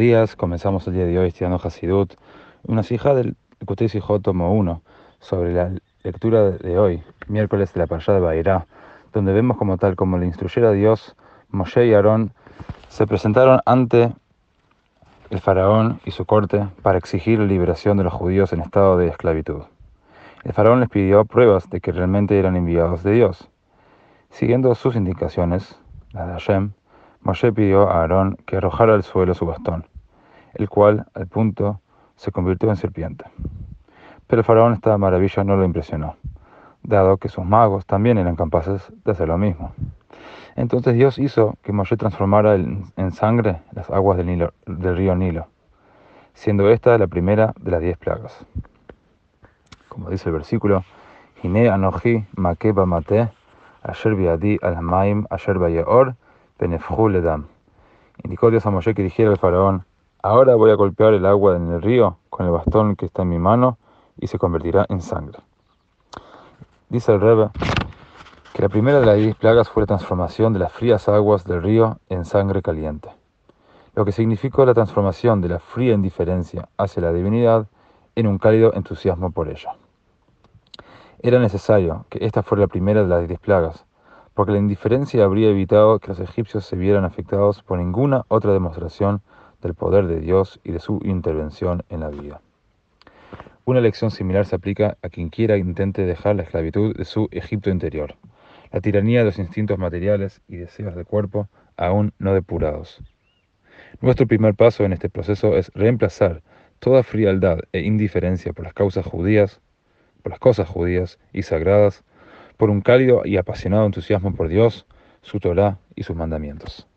días, comenzamos el día de hoy estudiando Hasidut, una hija del Kutei tomo 1, sobre la lectura de hoy, miércoles de la Parashá de Bairá, donde vemos como tal, como le instruyera Dios, Moshe y Aarón se presentaron ante el faraón y su corte para exigir la liberación de los judíos en estado de esclavitud. El faraón les pidió pruebas de que realmente eran enviados de Dios. Siguiendo sus indicaciones, la de Hashem, Moshe pidió a Aarón que arrojara al suelo su bastón, el cual, al punto, se convirtió en serpiente. Pero el faraón esta maravilla no lo impresionó, dado que sus magos también eran capaces de hacer lo mismo. Entonces Dios hizo que Moshe transformara en sangre las aguas del, del río Nilo, siendo esta la primera de las diez plagas. Como dice el versículo, Hine anoji makeba mate, asher biadi al maim asher bayeor, Indicó Dios a Moshe que dijera al faraón, ahora voy a golpear el agua en el río con el bastón que está en mi mano y se convertirá en sangre. Dice el Rebbe que la primera de las diez plagas fue la transformación de las frías aguas del río en sangre caliente, lo que significó la transformación de la fría indiferencia hacia la divinidad en un cálido entusiasmo por ella. Era necesario que esta fuera la primera de las diez plagas, porque la indiferencia habría evitado que los egipcios se vieran afectados por ninguna otra demostración del poder de Dios y de su intervención en la vida. Una lección similar se aplica a quien quiera intente dejar la esclavitud de su Egipto interior, la tiranía de los instintos materiales y deseos del cuerpo aún no depurados. Nuestro primer paso en este proceso es reemplazar toda frialdad e indiferencia por las causas judías, por las cosas judías y sagradas por un cálido y apasionado entusiasmo por Dios, su Torah y sus mandamientos.